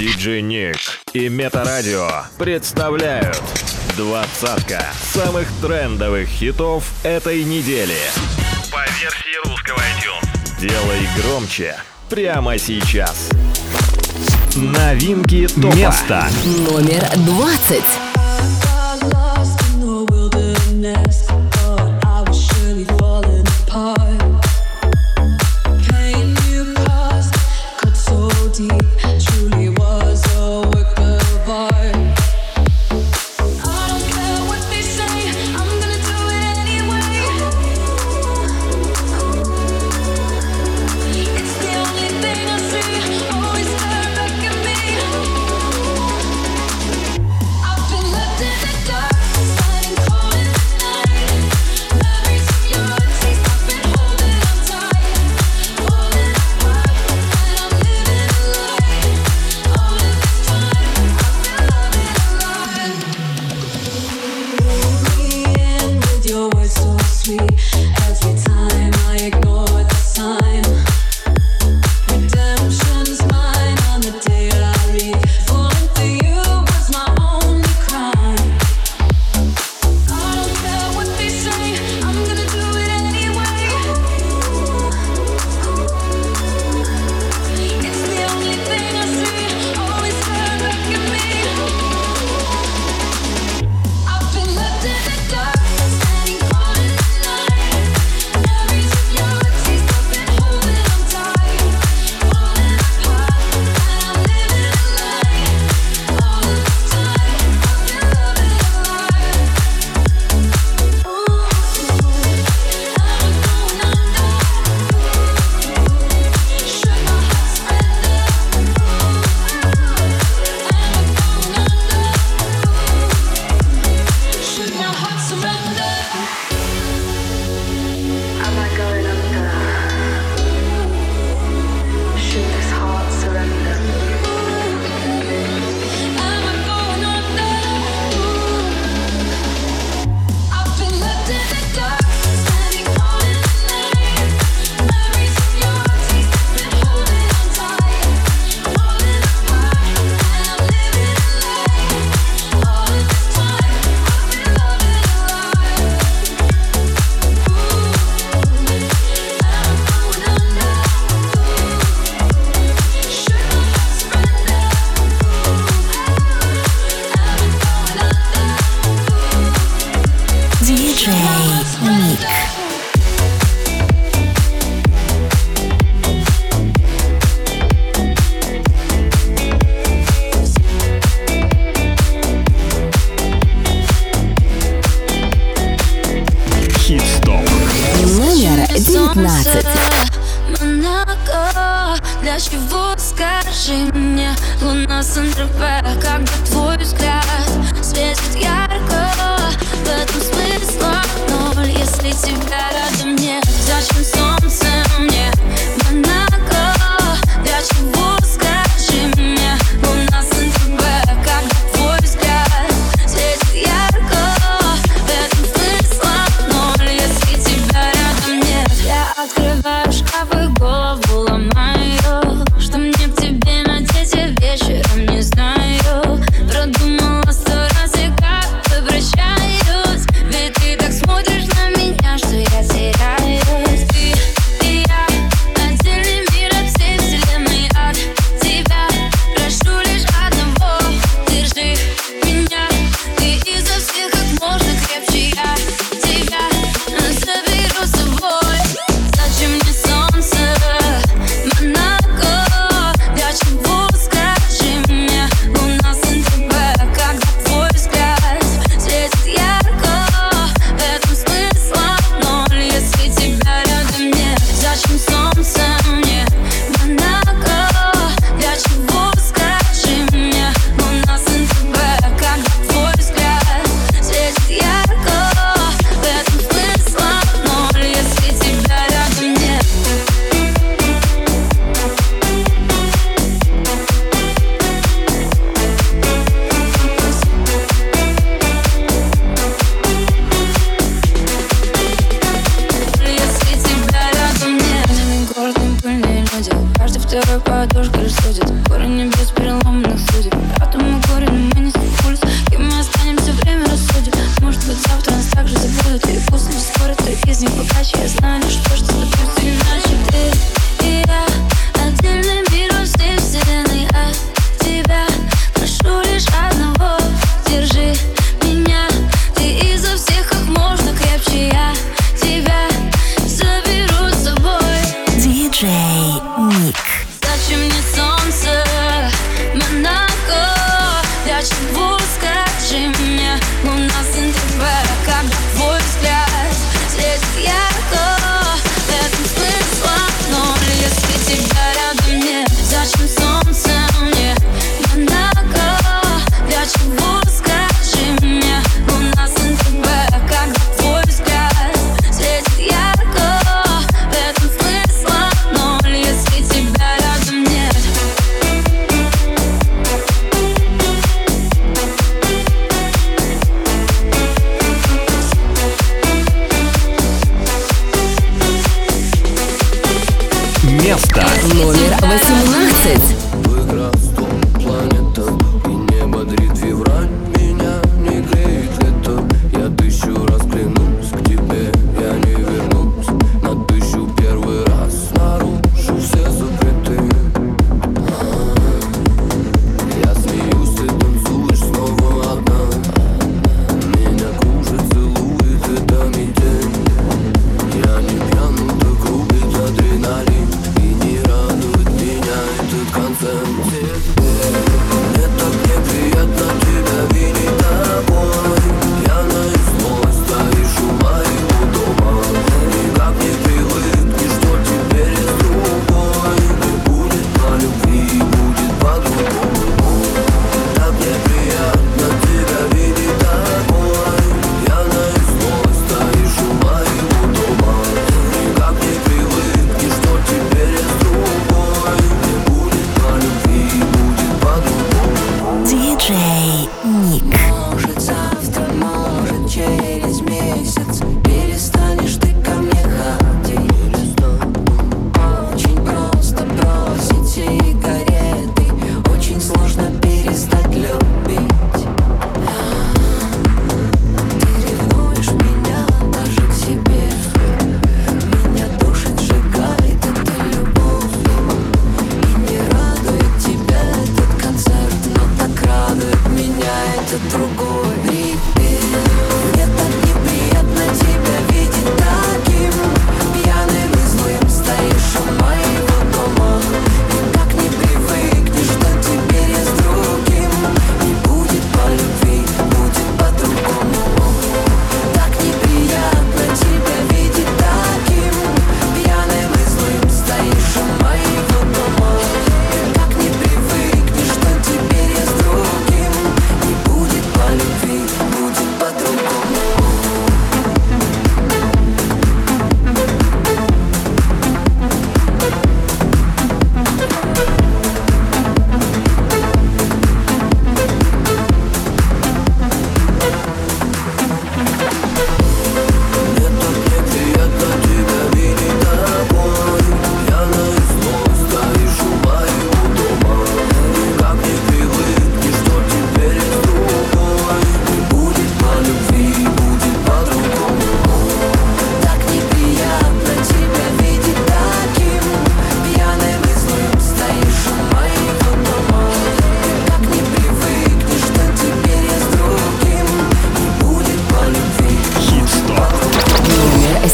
Диджей Ник и Метарадио представляют двадцатка самых трендовых хитов этой недели. По версии русского iTunes. Делай громче прямо сейчас. Новинки топа. Место номер двадцать.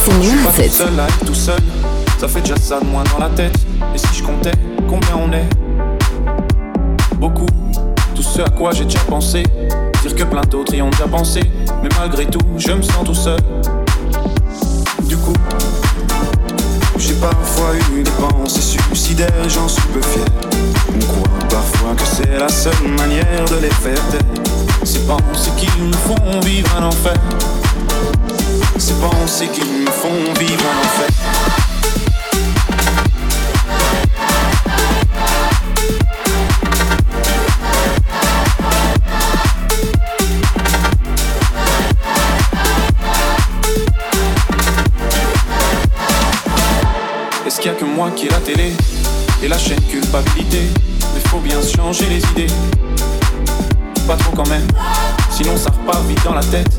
Je suis tout seul à être tout seul. Ça fait déjà ça de moins dans la tête. Et si je comptais combien on est? Beaucoup. Tout ce à quoi j'ai déjà pensé. Dire que plein d'autres y ont déjà pensé. Mais malgré tout, je me sens tout seul. Du coup, j'ai parfois eu des pensées suicidaires j'en suis peu fier. On croit parfois que c'est la seule manière de les faire taire. Ces pensées qui nous font vivre un enfer. Ces pensées qui me font vivre en enfer. Y a que moi qui ai la télé et la chaîne culpabilité? Mais faut bien changer les idées. Pas trop quand même, sinon ça repart vite dans la tête.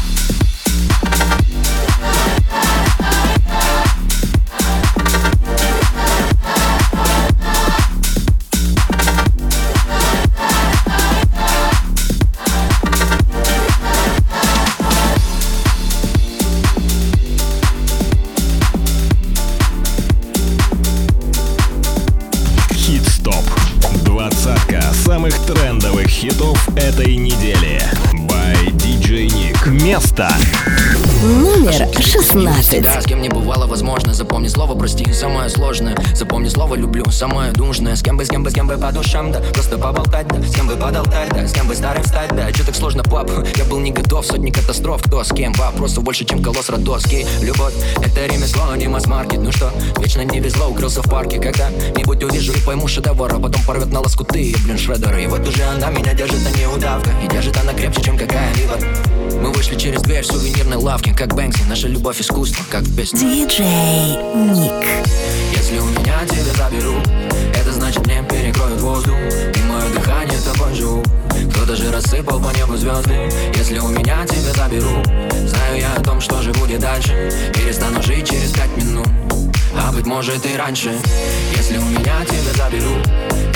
16. Да, с кем не бывало, возможно Запомни слово прости, самое сложное. Запомни слово люблю, самое нужное. С кем бы, с кем бы, с кем бы по душам, да. Просто поболтать, да. С кем бы подолтать, да. С кем бы старым стать, да. Че так сложно, пап? Я был не готов, сотни катастроф. Кто с кем? Вопросов больше, чем колосс Родоский Любовь, это ремесло, не масс-маркет Ну что, вечно не везло, укрылся в парке. Когда-нибудь увижу и пойму шедевр А потом порвет на лоскуты, блин, шредер. И вот уже она меня держит, а не удавка И держит она крепче, чем какая-либо. Мы вышли через дверь в сувенирной лавке Как Бэнкси, наша любовь искусство, как в песне Диджей Ник. Если у меня тебя заберут Это значит мне перекроют воздух И мое дыхание тобой живу Кто-то же рассыпал по небу звезды. Если у меня тебя заберут Знаю я о том, что же будет дальше. Перестану жить через пять минут А быть может и раньше. Если у меня тебя заберут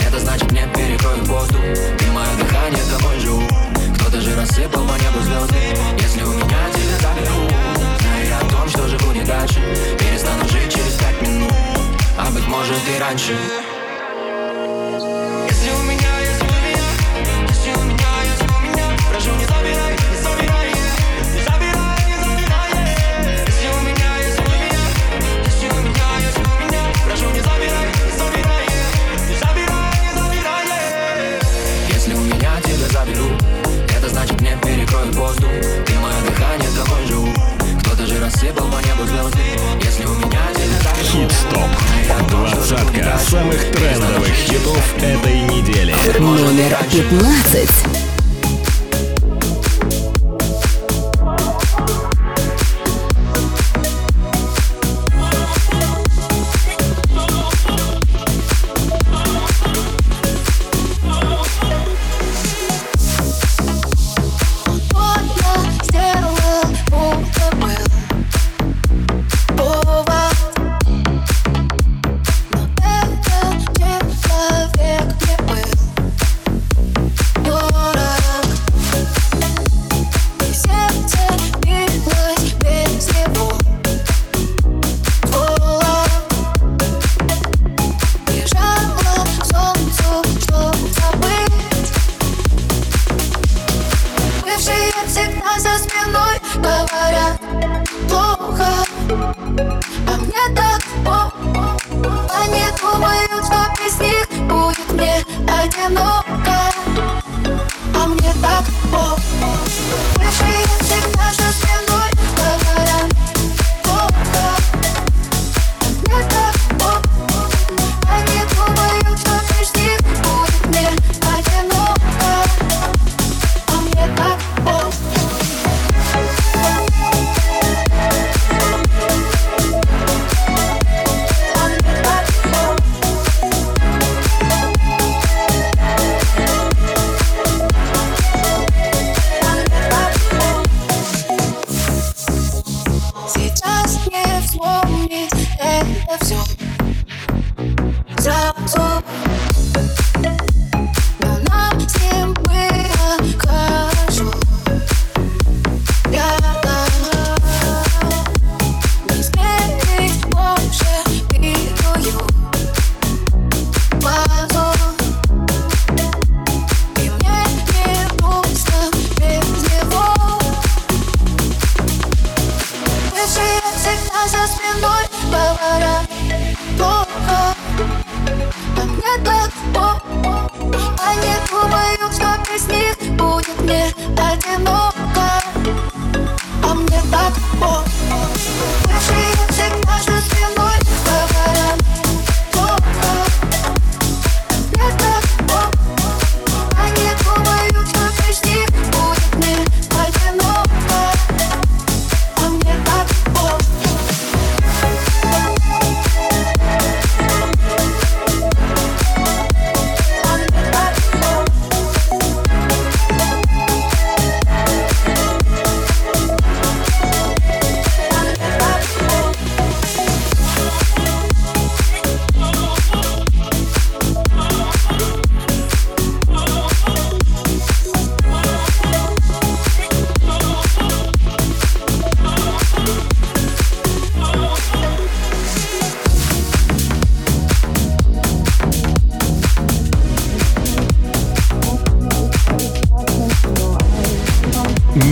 Это значит мне перекроют воздух И мое дыхание тобой живу Кто-то же рассыпал по небу звезды. Если у меня тебя заберут Знаю же будет дальше. Перестану жить через пять минут А быть может и раньше. Если у меня, если у меня Если у меня, если у меня Прошу, не не забирай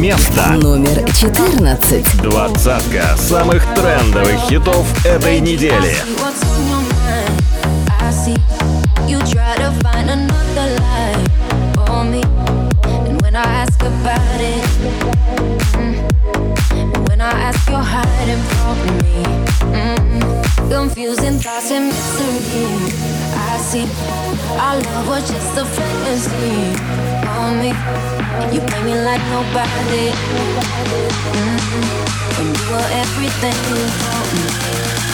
Место Номер 14. двадцатка самых трендовых хитов этой недели. Mm. Mm, confusing thoughts and mystery. I see our love was just a fantasy for me. And you play me like nobody. Mm, when you were everything for me.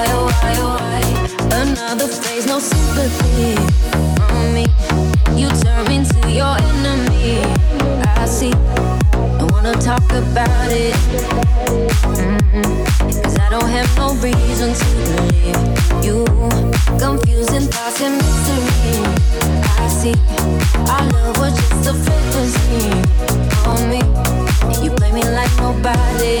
Why, why, why? Another phase, no sympathy me. You turn me your enemy. I see. I wanna talk about it. Mm-mm. Cause I don't have no reason to you. Confusing thoughts and mystery. I see. Our love was just a fantasy me. You play me like nobody.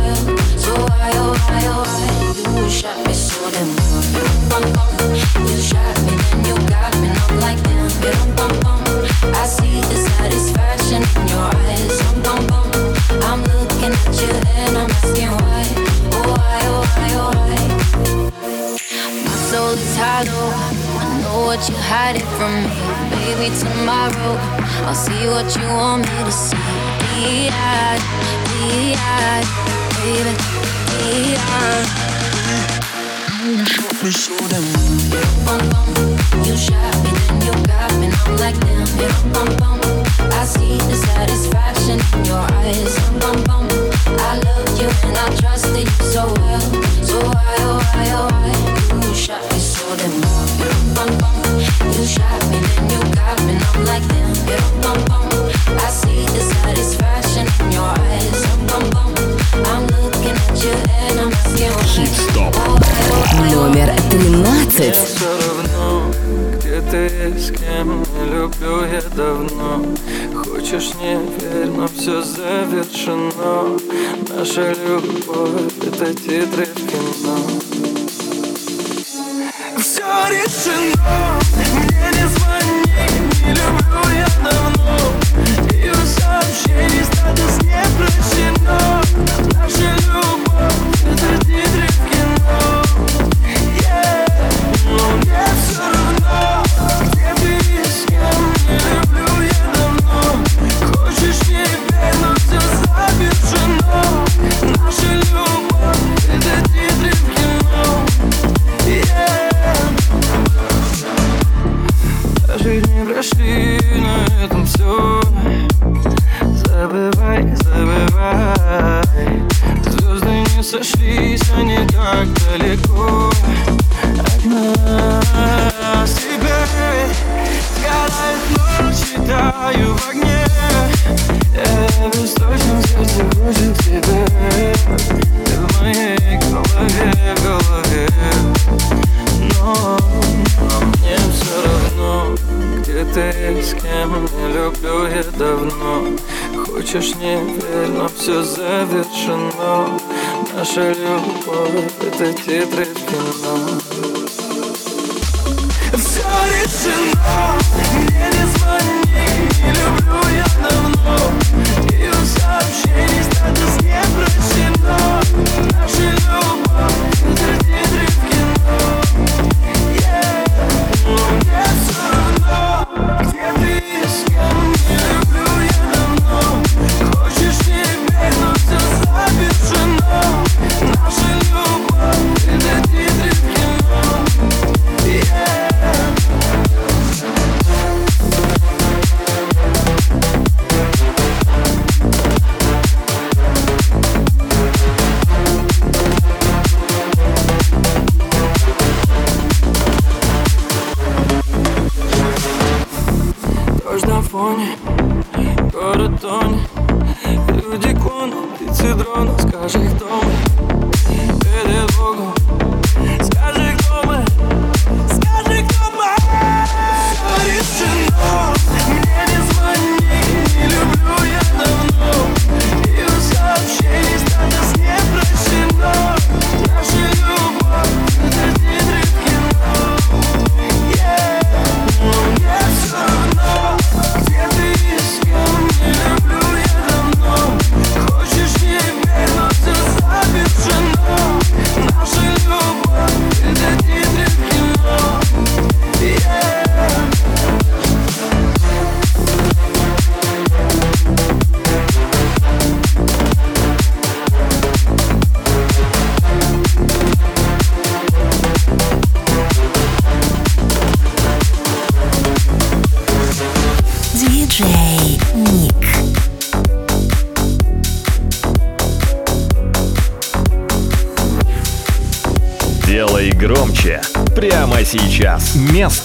I'll see what you want me to see. Be-eyed, be-eyed, baby, be-eyed. You shot me so damn. Bum bum, you shot me, then you got me. I'm like damn, bum bum. I see the satisfaction in your eyes. Bum bum, I loved you and I trusted you so well. So why, oh why, oh why? You shot me so Oh, oh oh Номер Мне 13. все равно, где ты и с кем Не люблю я давно Хочешь не верь, но все завершено Наша любовь — это титры решено, мне это титры сейчас.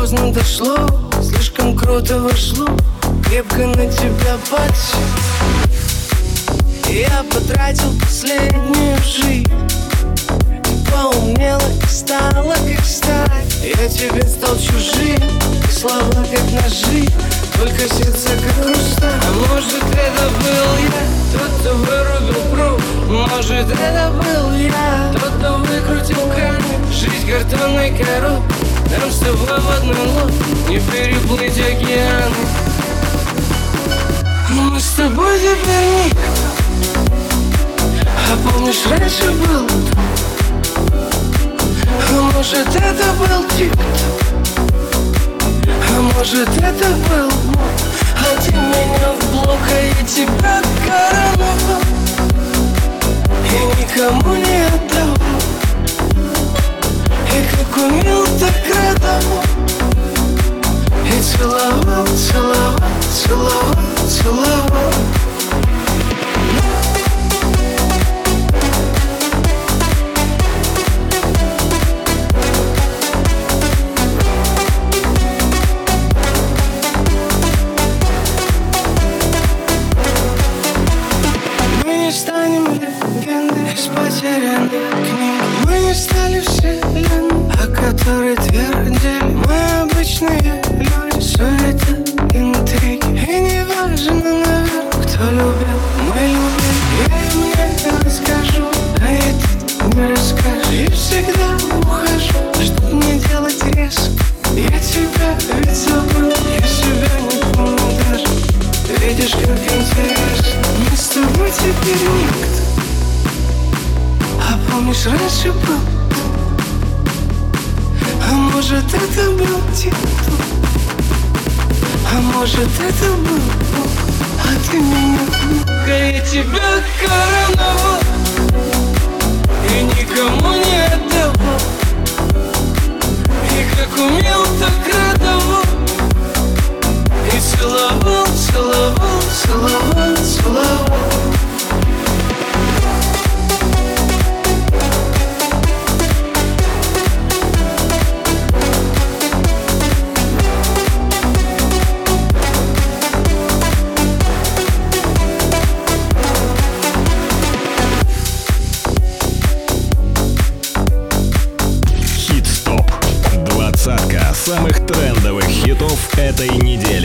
Поздно дошло, слишком круто вошло Крепко на тебя подсел Я потратил последнюю жизнь Ты поумнела и стала как сталь. Я тебе стал чужим, слова как ножи Только сердце как хрусталь А может это был я, тот, кто вырубил пруд? Может это был я, тот, кто выкрутил камень? Жизнь картонной коробкой нам с тобой в одной лодке Не переплыть океаны Мы с тобой теперь никто А помнишь, раньше был А может, это был тик-ток А может, это был мой А ты меня в блок, а я тебя короновал И никому не отдавал и как умел, так радовал И целовал, целовал, целовал, целовал о которой твердили Мы обычные люди, суета, интриги. И не важно, наверное, кто любил, мы любим. Я им не расскажу, а это не расскажешь. И всегда ухожу, чтоб не делать резко. Я тебя ведь забыл, я себя не помню даже. Видишь, как интересно. Мы с тобой теперь никто. А помнишь, раньше был а может это был тепло А может это был Бог? А ты меня пугай, я тебя короновал. И никому не отдавал. И как умел, так радовал. И целовал, целовал, целовал, целовал. этой недели.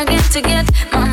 I get to get. my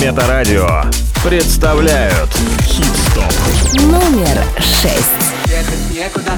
Метарадио представляют Хит-стоп. Номер шесть. Ехать некуда,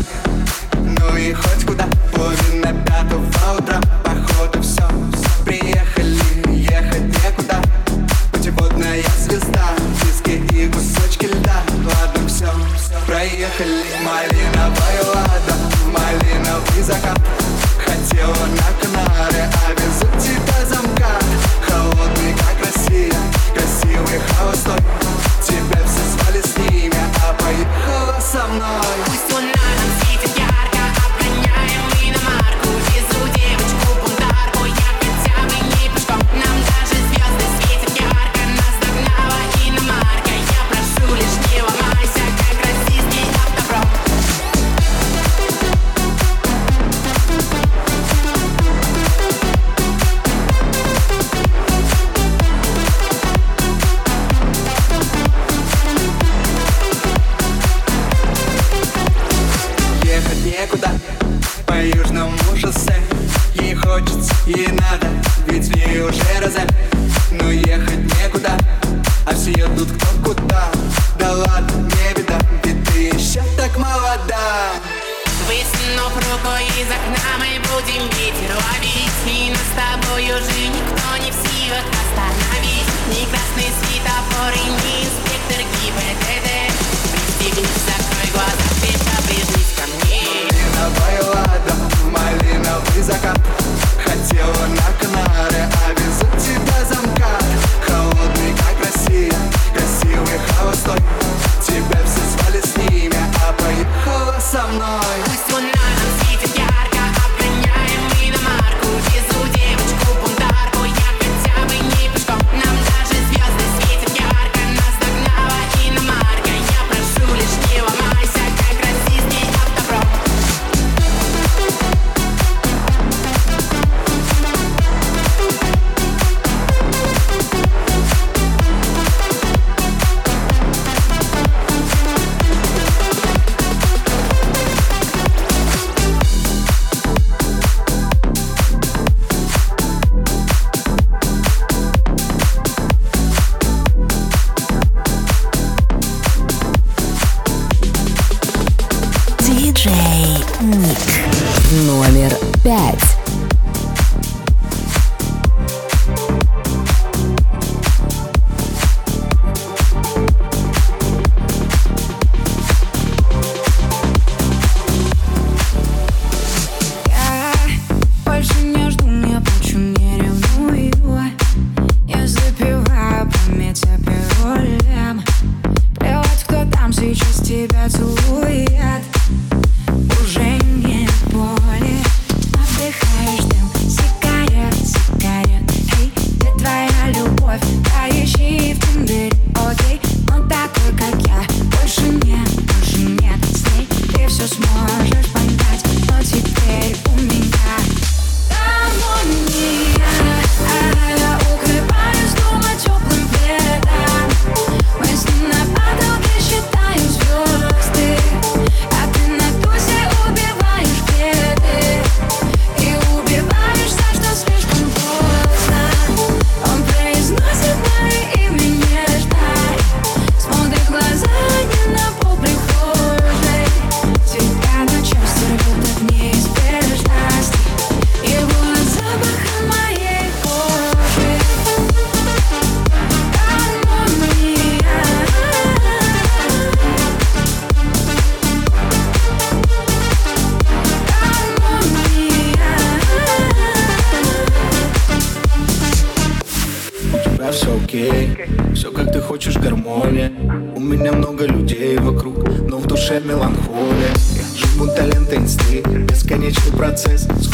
все окей. Все как ты хочешь, гармония. У меня много людей вокруг, но в душе меланхолия. Живу таленты инсты, бесконечный процесс с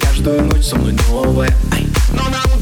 Каждую ночь со мной новая. Но нам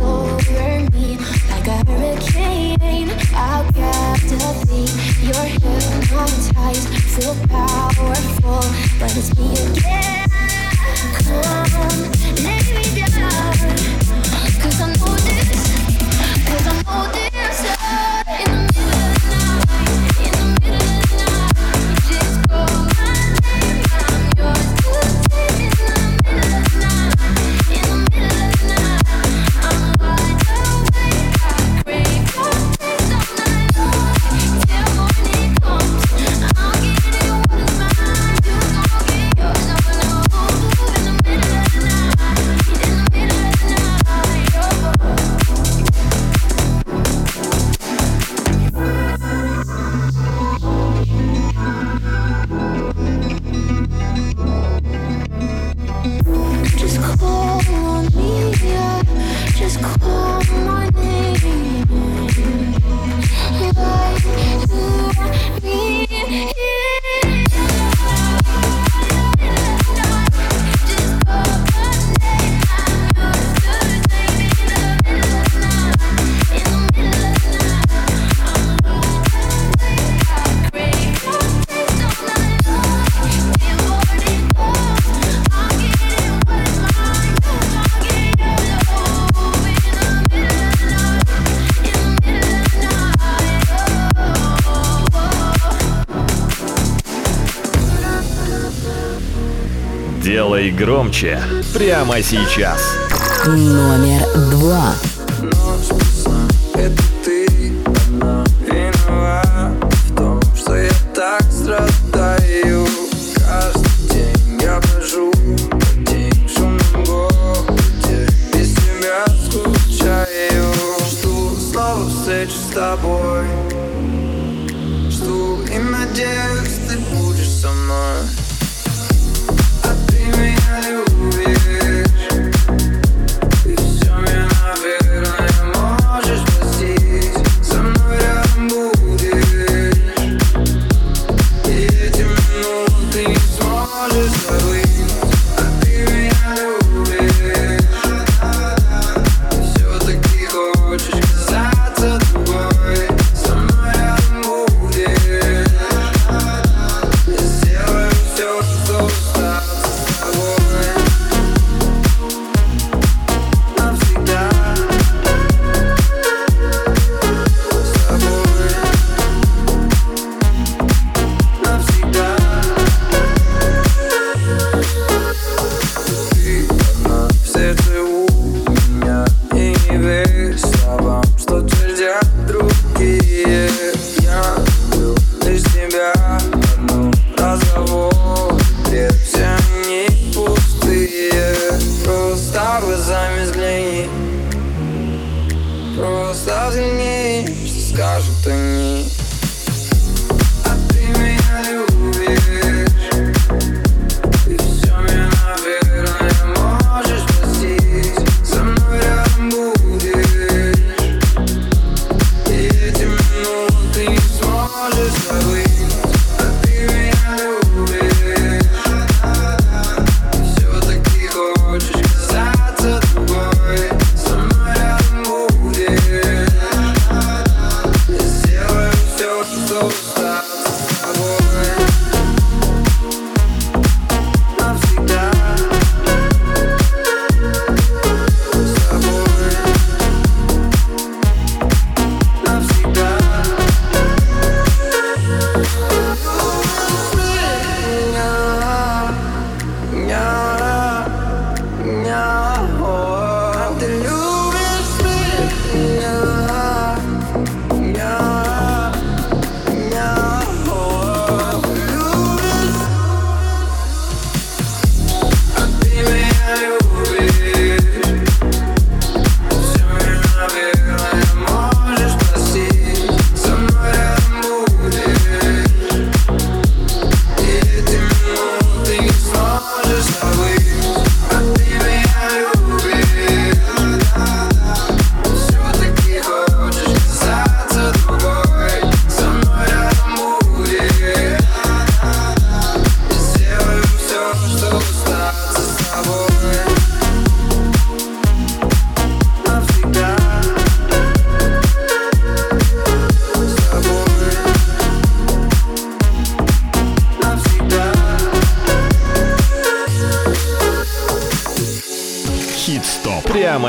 over me like a hurricane. I'll captivate your hypnotized, feel powerful, but it's me again. громче прямо сейчас. Номер два.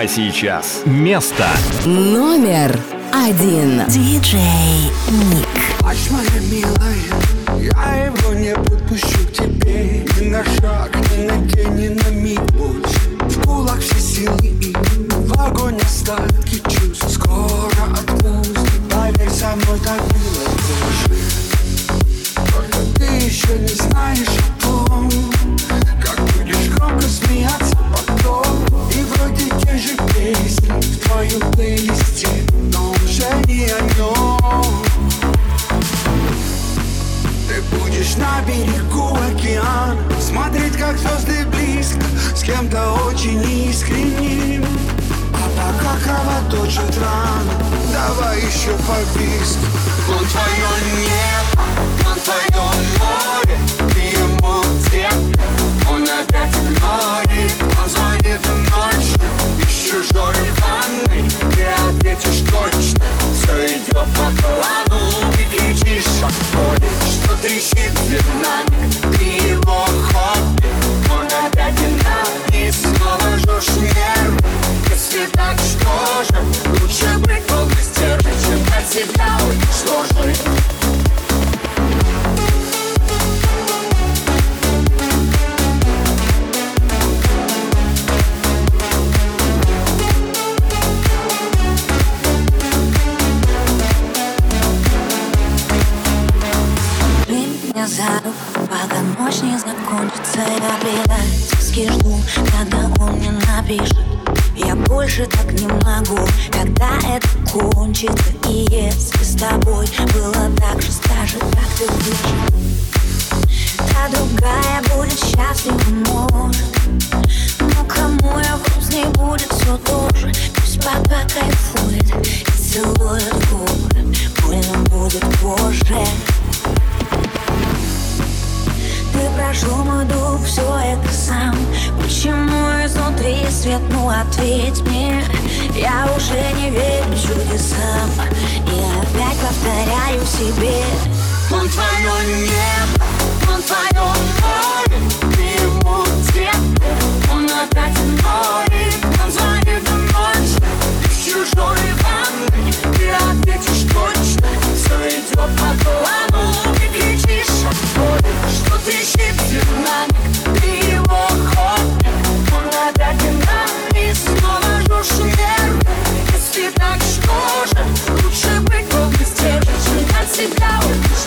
Сейчас. Место Номер один. Диджей Ник. Плачь, моя милая, я его не подпущу к тебе Ни на шаг, ни на день, ни на миг больше В кулак все силы и в огонь остатки чувств Скоро отпусти, поверь, со мной так было позже Только ты еще не знаешь о том Как будешь громко смеяться потом И вроде же песни в твоем плейлисте Но уже не о ты будешь на берегу океана Смотреть, как звезды близко С кем-то очень искренним. А пока кровоточит рано Давай еще побиск Он твое небо, он твое море Ты ему Он опять игнорит Он звонит ночью. Из чужой ванной Ты ответишь точно. Все идет по плану Ты кричишь от боли Что трещит динамик Ты его хобби. Он опять динамик Снова жжешь нервы. Если так, что же Лучше быть сдержан Чем от себя уничтожить ночь не закончится Я предательски жду, когда он мне напишет. Я больше так не могу, когда это кончится. И если с тобой было так же, скажи, как ты будешь Та другая будет счастлива,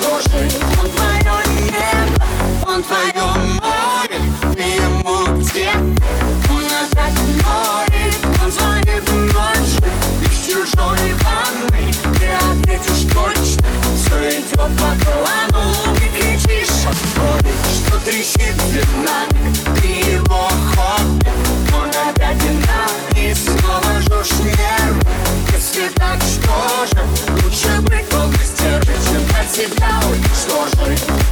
Он твое небо Он твое море Ты ему где? Он опять игнорит Он звонит ночью Из чужой ванной Ты ответишь точно Все идет по Ты кричишь от Что трещит динамик Чем от